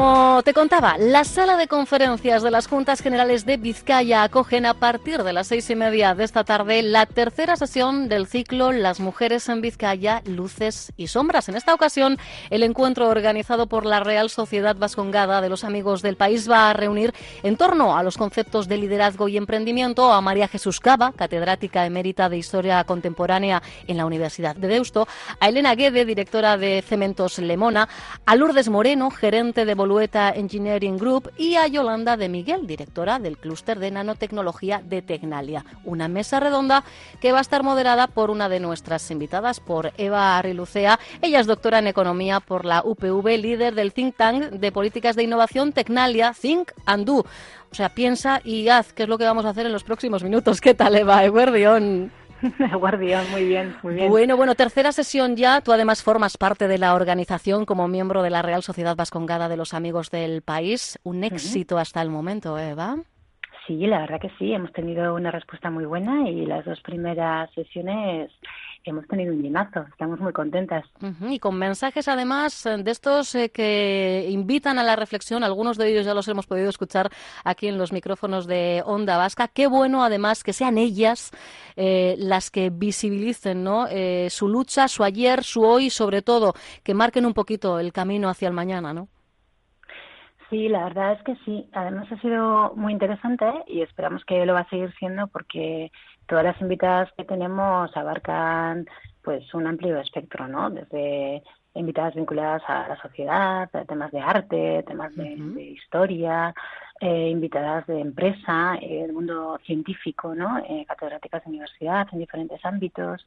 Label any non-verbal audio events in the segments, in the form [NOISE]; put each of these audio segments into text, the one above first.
Como te contaba, la sala de conferencias de las Juntas Generales de Vizcaya acogen a partir de las seis y media de esta tarde la tercera sesión del ciclo Las Mujeres en Vizcaya, Luces y Sombras. En esta ocasión, el encuentro organizado por la Real Sociedad Vascongada de los Amigos del País va a reunir en torno a los conceptos de liderazgo y emprendimiento a María Jesús Cava, catedrática emérita de Historia Contemporánea en la Universidad de Deusto, a Elena Guede, directora de Cementos Lemona, a Lourdes Moreno, gerente de Engineering Group, y a Yolanda de Miguel, directora del clúster de nanotecnología de Tecnalia. Una mesa redonda que va a estar moderada por una de nuestras invitadas, por Eva Arrilucea. Ella es doctora en economía por la UPV, líder del think tank de políticas de innovación Tecnalia, Think and Do. O sea, piensa y haz, qué es lo que vamos a hacer en los próximos minutos. ¿Qué tal, Eva? [LAUGHS] Guardián, muy bien, muy bien. Bueno, bueno, tercera sesión ya. Tú además formas parte de la organización como miembro de la Real Sociedad Vascongada de los Amigos del País. Un éxito hasta el momento, Eva. Sí, la verdad que sí. Hemos tenido una respuesta muy buena y las dos primeras sesiones hemos tenido un llenazo, estamos muy contentas. Y con mensajes además eh, de estos eh, que invitan a la reflexión, algunos de ellos ya los hemos podido escuchar aquí en los micrófonos de Onda Vasca. Qué bueno además que sean ellas eh, las que visibilicen ¿no? su lucha, su ayer, su hoy, sobre todo, que marquen un poquito el camino hacia el mañana, ¿no? Sí, la verdad es que sí. Además ha sido muy interesante y esperamos que lo va a seguir siendo porque todas las invitadas que tenemos abarcan pues un amplio espectro, ¿no? Desde invitadas vinculadas a la sociedad, temas de arte, temas de, historia, eh, invitadas de empresa, eh, del mundo científico, ¿no? Eh, catedráticas de universidad en diferentes ámbitos.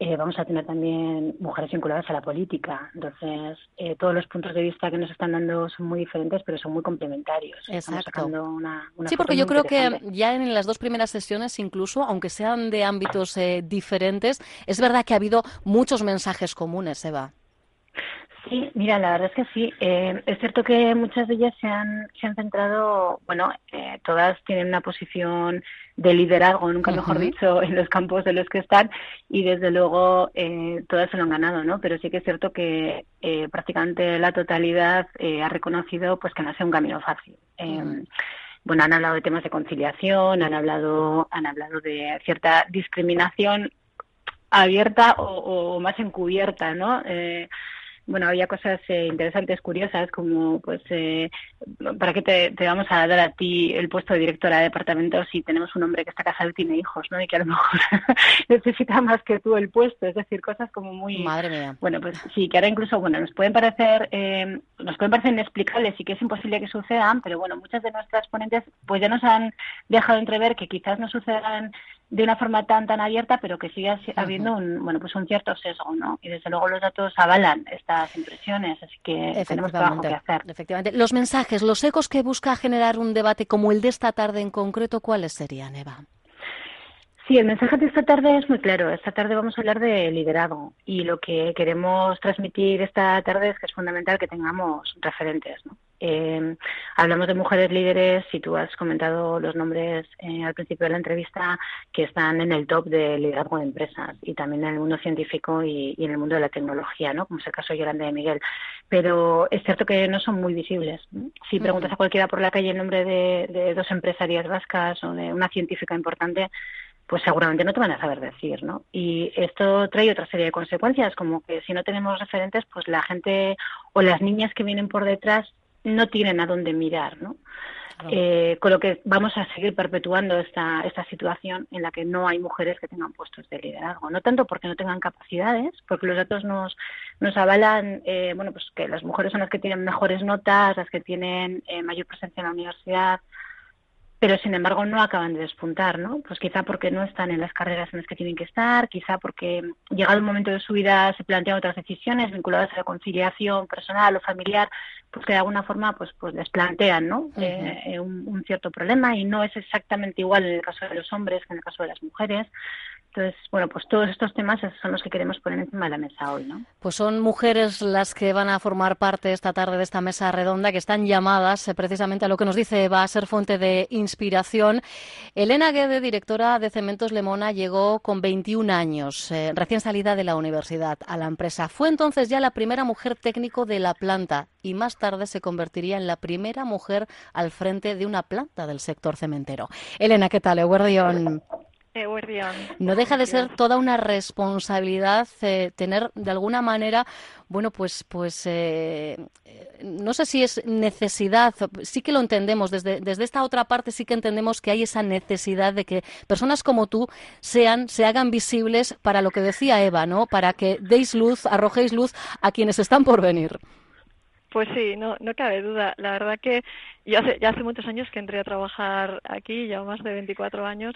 Eh, vamos a tener también mujeres vinculadas a la política. Entonces, eh, todos los puntos de vista que nos están dando son muy diferentes, pero son muy complementarios. Exacto. Una, sí, porque yo creo que ya en las dos primeras sesiones, incluso, aunque sean de ámbitos eh, diferentes, es verdad que ha habido muchos mensajes comunes, Eva. Sí, mira, la verdad es que sí. Eh, es cierto que muchas de ellas se han, se han centrado, bueno, eh, todas tienen una posición de liderazgo, nunca mejor dicho, en los campos de los que están y desde luego eh, todas se lo han ganado, ¿no? Pero sí que es cierto que prácticamente la totalidad ha reconocido pues que no sea un camino fácil. Bueno, han hablado de temas de conciliación, han hablado, han hablado de cierta discriminación abierta o, o más encubierta, ¿no? Eh, bueno, había cosas eh, interesantes, curiosas, como, pues, eh, ¿para qué te, vamos a dar a ti el puesto de directora de departamento si tenemos un hombre que está casado y tiene hijos, ¿no? Y que a lo mejor [LAUGHS] necesita más que tú el puesto. Es decir, cosas como muy... Madre mía. Bueno, pues sí, que ahora incluso, bueno, nos pueden parecer, eh, nos pueden parecer inexplicables y que es imposible que sucedan, pero bueno, muchas de nuestras ponentes, pues ya nos han dejado entrever que quizás no sucedan de una forma tan tan abierta, pero que sigue habiendo un bueno pues un cierto sesgo, ¿no? Y desde luego los datos avalan estas impresiones, así que tenemos trabajo que hacer. Efectivamente. Los mensajes, los ecos que busca generar un debate como el de esta tarde en concreto, ¿cuáles serían, Eva? Sí, el mensaje de esta tarde es muy claro. Esta tarde vamos a hablar de liderazgo y lo que queremos transmitir esta tarde es que es fundamental que tengamos referentes. ¿no? Eh, hablamos de mujeres líderes y tú has comentado los nombres eh, al principio de la entrevista que están en el top de liderazgo de empresas y también en el mundo científico y, en el mundo de la tecnología, ¿no? como es el caso de Yolanda de Miguel. Pero es cierto que no son muy visibles. Si preguntas a cualquiera por la calle el nombre de, de dos empresarias vascas o de una científica importante, pues seguramente no te van a saber decir, ¿no? Y esto trae otra serie de consecuencias, como que si no tenemos referentes, pues la gente o las niñas que vienen por detrás no tienen a dónde mirar, ¿no? Eh, con lo que vamos a seguir perpetuando esta, esta situación en la que no hay mujeres que tengan puestos de liderazgo. No tanto porque no tengan capacidades, porque los datos nos, nos avalan eh, bueno, pues que las mujeres son las que tienen mejores notas, las que tienen eh, mayor presencia en la universidad, pero sin embargo no acaban de despuntar, ¿no? Pues quizá porque no están en las carreras en las que tienen que estar, quizá porque llegado un momento de su vida se plantean otras decisiones vinculadas a la conciliación personal o familiar, pues que de alguna forma pues pues les plantean, ¿no? Eh, un, un, cierto problema y no es exactamente igual en el caso de los hombres que en el caso de las mujeres. Entonces, bueno, pues todos estos temas son los que queremos poner encima de la mesa hoy, ¿no? Pues son mujeres las que van a formar parte esta tarde de esta mesa redonda, que están llamadas eh, precisamente a lo que nos dice va a ser fuente de inspiración. Elena Guede, directora de Cementos Lemona, llegó con 21 años, eh, recién salida de la universidad, a la empresa. Fue entonces ya la primera mujer técnico de la planta y más tarde se convertiría en la primera mujer al frente de una planta del sector cementero. Elena, ¿qué tal? Eguardión. No deja de ser toda una responsabilidad eh, tener de alguna manera, bueno, pues, pues eh, no sé si es necesidad, sí que lo entendemos, desde, desde esta otra parte sí que entendemos que hay esa necesidad de que personas como tú sean, se hagan visibles para lo que decía Eva, ¿no? Para que deis luz, arrojéis luz a quienes están por venir. Pues sí, no, no cabe duda. La verdad que yo hace, ya hace muchos años que entré a trabajar aquí, ya más de 24 años,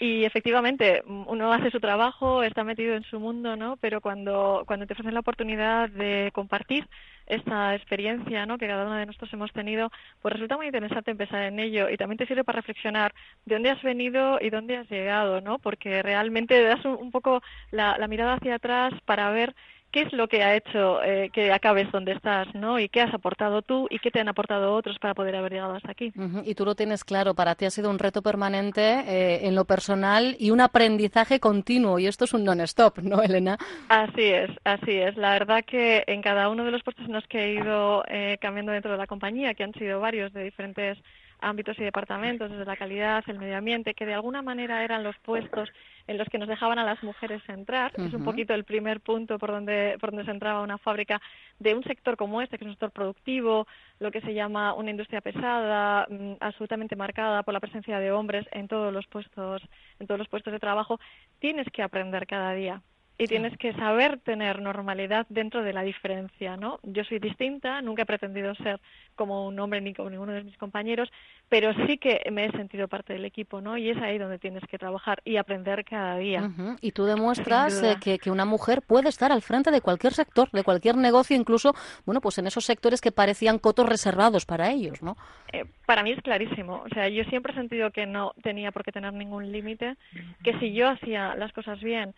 y efectivamente, uno hace su trabajo, está metido en su mundo, ¿no? Pero cuando, cuando te ofrecen la oportunidad de compartir esta experiencia, ¿no? Que cada uno de nosotros hemos tenido, pues resulta muy interesante empezar en ello y también te sirve para reflexionar de dónde has venido y dónde has llegado, ¿no? Porque realmente das un, poco la, la mirada hacia atrás para ver qué es lo que ha hecho eh, que acabes donde estás, ¿no? Y qué has aportado tú y qué te han aportado otros para poder haber llegado hasta aquí. Y tú lo tienes claro, para ti ha sido un reto permanente eh, en lo personal y un aprendizaje continuo, y esto es un non-stop, ¿no, Elena? Así es, así es. La verdad que en cada uno de los puestos en los que he ido eh, cambiando dentro de la compañía, que han sido varios de diferentes ámbitos y departamentos, desde la calidad, el medio ambiente, que de alguna manera eran los puestos en los que nos dejaban a las mujeres entrar. Es un poquito el primer punto por donde, por donde se entraba una fábrica de un sector como este, que es un sector productivo, lo que se llama una industria pesada, mm, absolutamente marcada por la presencia de hombres en todos los puestos, en todos los puestos de trabajo. Tienes que aprender cada día y tienes que saber tener normalidad dentro de la diferencia, ¿no? Yo soy distinta, nunca he pretendido ser como un hombre ni como ninguno de mis compañeros, pero sí que me he sentido parte del equipo, ¿no? Y es ahí donde tienes que trabajar y aprender cada día. Y tú demuestras eh, que, que, una mujer puede estar al frente de cualquier sector, de cualquier negocio, incluso, bueno, pues en esos sectores que parecían cotos reservados para ellos, ¿no? Eh, para mí es clarísimo. O sea, yo siempre he sentido que no tenía por qué tener ningún límite, que si yo hacía las cosas bien,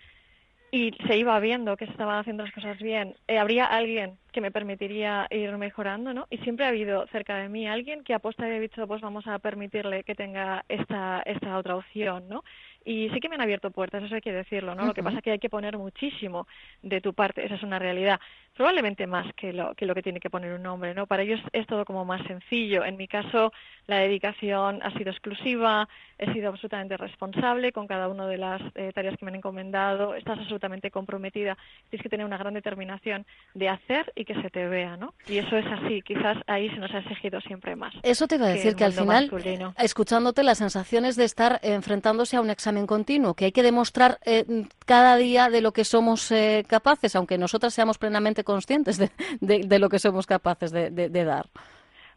y se iba viendo que se estaban haciendo las cosas bien, eh, habría alguien que me permitiría ir mejorando, ¿no? Y siempre ha habido cerca de mí alguien que aposta y ha dicho, pues vamos a permitirle que tenga esta, esta otra opción, ¿no? Y sí que me han abierto puertas, eso hay que decirlo, ¿no? Lo que pasa es que hay que poner muchísimo de tu parte, esa es una realidad. Probablemente más que lo que, lo que tiene que poner un hombre, ¿no? Para ellos es todo como más sencillo. En mi caso, la dedicación ha sido exclusiva, he sido absolutamente responsable con cada una de las eh, tareas que me han encomendado, estás absolutamente comprometida, tienes que tener una gran determinación de hacer y que se te vea, ¿no? Y eso es así, quizás ahí se nos ha exigido siempre más. Eso te iba a decir que, al final, escuchándote, las sensaciones de estar enfrentándose a un examen continuo, que hay que demostrar eh, cada día de lo que somos eh, capaces, aunque nosotras seamos plenamente conscientes de, lo que somos capaces de, dar.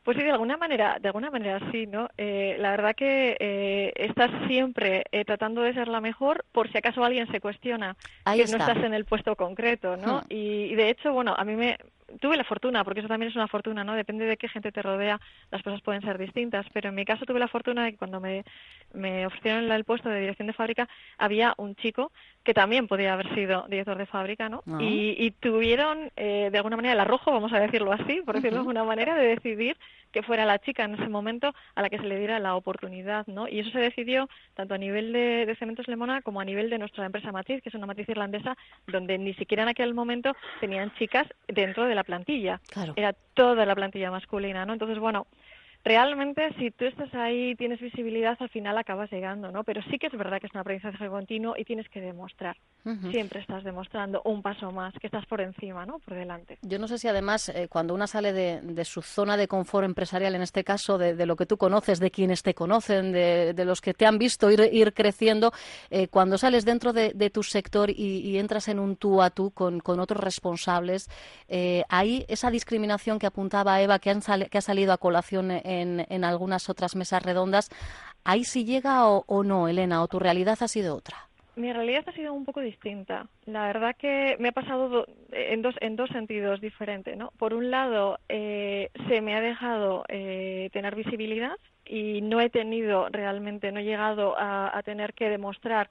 Pues sí, de alguna manera, de alguna manera sí, ¿no? Eh, la verdad que estás siempre tratando de ser la mejor por si acaso alguien se cuestiona que no estás en el puesto concreto, ¿no? Hmm. y, de hecho, bueno, a mí me, tuve la fortuna, porque eso también es una fortuna, ¿no? Depende de qué gente te rodea, las cosas pueden ser distintas, pero en mi caso tuve la fortuna de que cuando me, me ofrecieron el puesto de dirección de fábrica, había un chico que también podía haber sido director de fábrica, ¿no? Ah. Y, tuvieron, eh, de alguna manera, el arrojo, vamos a decirlo así, por decirlo de alguna manera, de decidir que fuera la chica en ese momento a la que se le diera la oportunidad, ¿no? Y eso se decidió tanto a nivel de, de Cementos Lemona como a nivel de nuestra empresa matriz, que es una matriz irlandesa, donde ni siquiera en aquel momento tenían chicas dentro de la plantilla. Era toda la plantilla masculina, ¿no? Entonces, bueno, realmente si tú estás ahí, tienes visibilidad, al final acabas llegando, ¿no? Pero sí que es verdad que es un aprendizaje continuo y tienes que demostrar. siempre estás demostrando un paso más, que estás por encima, ¿no? Por delante. Yo no sé si además eh, cuando una sale de, su zona de confort empresarial, en este caso de, lo que tú conoces, de quienes te conocen, de, los que te han visto ir, creciendo, eh, cuando sales dentro de, tu sector y, entras en un tú a tú con, otros responsables, eh, hay esa discriminación que apuntaba Eva, que, que ha salido a colación en, en algunas otras mesas redondas, ¿ahí sí llega o no, Elena, o tu realidad ha sido otra? mi realidad ha sido un poco distinta. La verdad que me ha pasado en, dos, en dos sentidos diferentes. ¿no? Por un lado, eh, se me ha dejado eh, tener visibilidad y no he tenido realmente, no he llegado a, tener que demostrar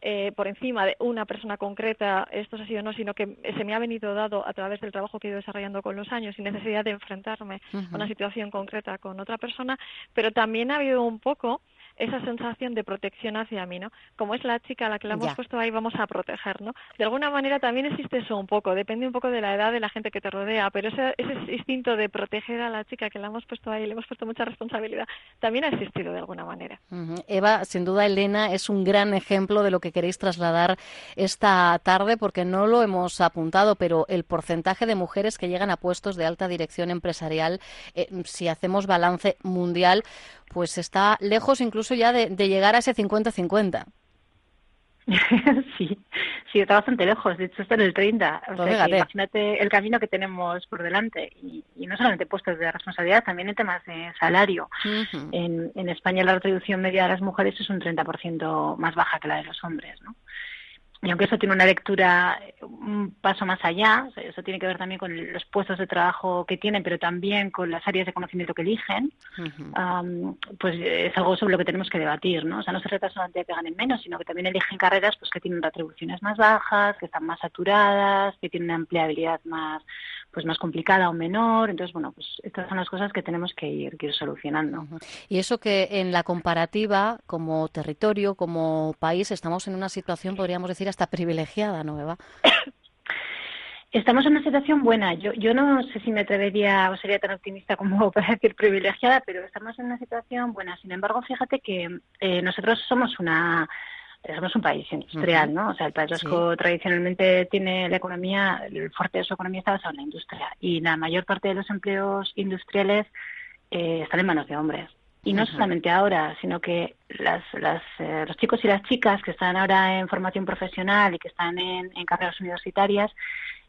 eh, por encima de una persona concreta esto ha sido no, sino que se me ha venido dado a través del trabajo que he ido desarrollando con los años sin necesidad de enfrentarme a una situación concreta con otra persona, pero también ha habido un poco esa sensación de protección hacia mí, ¿no? Como es la chica a la que la hemos puesto ahí, vamos a proteger, ¿no? De alguna manera también existe eso un poco, depende un poco de la edad de la gente que te rodea, pero ese, ese instinto de proteger a la chica que la hemos puesto ahí, le hemos puesto mucha responsabilidad, también ha existido de alguna manera. Eva, sin duda Elena es un gran ejemplo de lo que queréis trasladar esta tarde, porque no lo hemos apuntado, pero el porcentaje de mujeres que llegan a puestos de alta dirección empresarial, eh, si hacemos balance mundial, pues está lejos incluso ya de, llegar a ese 50-50. [LAUGHS] sí, sí, está bastante lejos. De hecho, está en el 30. O pues sea, imagínate el camino que tenemos por delante. Y, no solamente puestos de responsabilidad, también en temas de salario. en, en España la retribución media de las mujeres es un 30% más baja que la de los hombres, ¿no? Y aunque eso tiene una lectura un paso más allá, eso tiene que ver también con los puestos de trabajo que tienen, pero también con las áreas de conocimiento que eligen, pues es algo sobre lo que tenemos que debatir, ¿no? O sea, no se trata solamente de que ganen menos, sino que también eligen carreras pues que tienen retribuciones más bajas, que están más saturadas, que tienen una empleabilidad más pues más complicada o menor. Entonces, bueno, pues estas son las cosas que tenemos que ir, ir solucionando. Y eso que en la comparativa, como territorio, como país, estamos en una situación, podríamos decir, hasta privilegiada, ¿no, Eva? Estamos en una situación buena. Yo, yo no sé si me atrevería o sería tan optimista como [LAUGHS] para decir privilegiada, pero estamos en una situación buena. Sin embargo, fíjate que eh, nosotros somos una somos un país industrial, ¿no? O sea, el País Vasco tradicionalmente tiene la economía, el fuerte de su economía está basado en la industria y la mayor parte de los empleos industriales eh, están en manos de hombres. Y no solamente ahora, sino que las, las, eh, los chicos y las chicas que están ahora en formación profesional y que están en, carreras universitarias,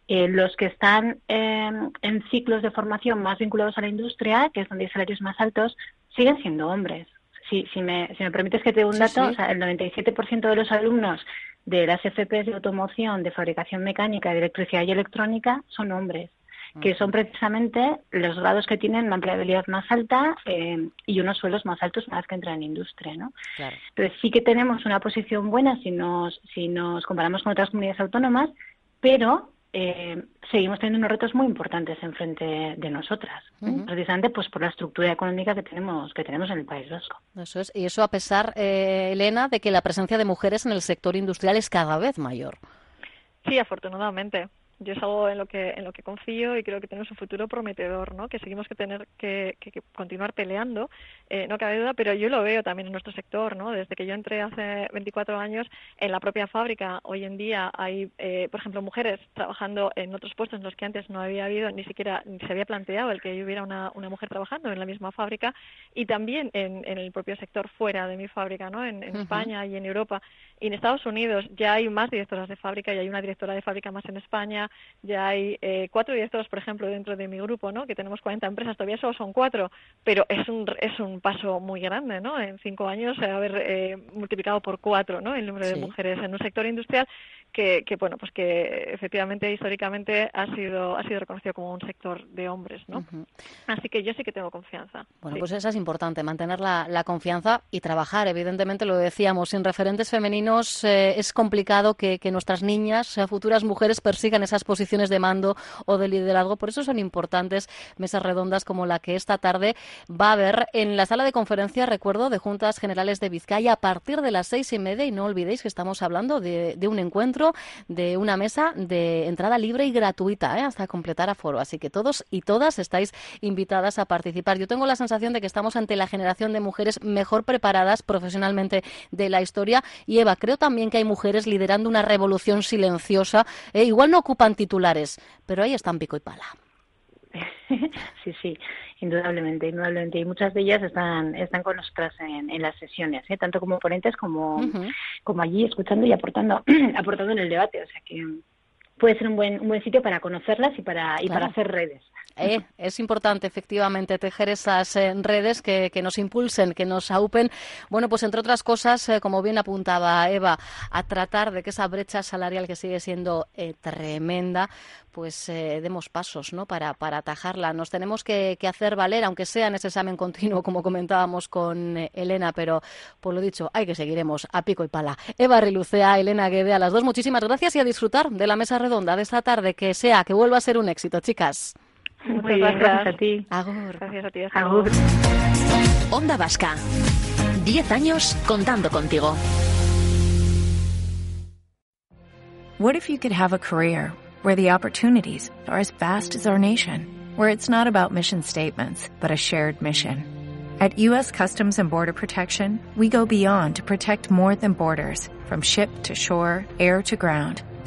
eh, los que están en ciclos de formación más vinculados a la industria, que es donde hay salarios más altos, siguen siendo hombres. Si, si, me, si me permites que te dé un dato, O sea, el 97% de los alumnos de las FPs de automoción, de fabricación mecánica, de electricidad y electrónica son hombres, que son precisamente los grados que tienen una empleabilidad más alta eh, y unos sueldos más altos una vez que entran en industria, ¿no? Entonces sí que tenemos una posición buena si nos, si nos comparamos con otras comunidades autónomas, pero eh, seguimos teniendo unos retos muy importantes enfrente de nosotras, ¿eh? precisamente pues por la estructura económica que tenemos que tenemos en el País Vasco. Eso es y eso a pesar, eh, Elena, de que la presencia de mujeres en el sector industrial es cada vez mayor. Sí, afortunadamente yo es algo en lo que en lo que confío y creo que tenemos un futuro prometedor no que seguimos que tener que, que, continuar peleando eh, no cabe duda pero yo lo veo también en nuestro sector no desde que yo entré hace 24 años en la propia fábrica hoy en día hay eh, por ejemplo mujeres trabajando en otros puestos en los que antes no había habido ni siquiera ni se había planteado el que hubiera una, una mujer trabajando en la misma fábrica y también en, en el propio sector fuera de mi fábrica no en, España y en Europa. Y en Estados Unidos ya hay más directoras de fábrica y hay una directora de fábrica más en España ya hay eh, cuatro directores, por ejemplo, dentro de mi grupo, ¿no? Que tenemos 40 empresas, todavía solo son cuatro, pero es un, es un paso muy grande, ¿no? En cinco años haber eh, multiplicado por cuatro, ¿no? El número de mujeres en un sector industrial que, que, bueno, pues que efectivamente históricamente ha sido, ha sido reconocido como un sector de hombres, ¿no? Así que yo sí que tengo confianza. Bueno, pues eso es importante, mantener la, la, confianza y trabajar. Evidentemente, lo decíamos, sin referentes femeninos eh, es complicado que, que nuestras niñas, futuras mujeres, persigan esas posiciones de mando o de liderazgo. Por eso son importantes mesas redondas como la que esta tarde va a haber en la sala de conferencia, recuerdo, de Juntas Generales de Vizcaya a partir de las seis y media. Y no olvidéis que estamos hablando de, un encuentro, de una mesa de entrada libre y gratuita ¿eh? hasta completar aforo. Así que todos y todas estáis invitadas a participar. Yo tengo la sensación de que estamos ante la generación de mujeres mejor preparadas profesionalmente de la historia. Y Eva, creo también que hay mujeres liderando una revolución silenciosa. ¿eh? igual no ocupan titulares, pero ahí están pico y pala. [LAUGHS] sí, sí, indudablemente, indudablemente. Y muchas de ellas están, están con nosotras en, en las sesiones, ¿eh? tanto como ponentes como, como allí escuchando y aportando, [CLEARS THROAT] aportando en el debate. O sea que puede ser un buen, un buen sitio para conocerlas y para, y para hacer redes. Eh, es importante, efectivamente, tejer esas eh, redes que, nos impulsen, que nos aupen. Bueno, pues entre otras cosas, eh, como bien apuntaba Eva, a tratar de que esa brecha salarial que sigue siendo tremenda, pues demos pasos ¿no? para, para atajarla. Nos tenemos que, hacer valer, aunque sea en ese examen continuo, como comentábamos con Elena, pero por lo dicho, hay que seguiremos a pico y pala. Eva Rilucea, Elena Guede, a las dos, muchísimas gracias y a disfrutar de la mesa redonda de esta tarde. Que sea, que vuelva a ser un éxito, chicas. Muy bien, gracias. a ti. Agur. Gracias a ti. Agur. Onda Vasca. Diez años contando contigo. What if you could have a career where the opportunities are as vast as our nation, where it's not about mission statements, but a shared mission? At U.S. Customs and Border Protection, we go beyond to protect more than borders, from ship to shore, air to ground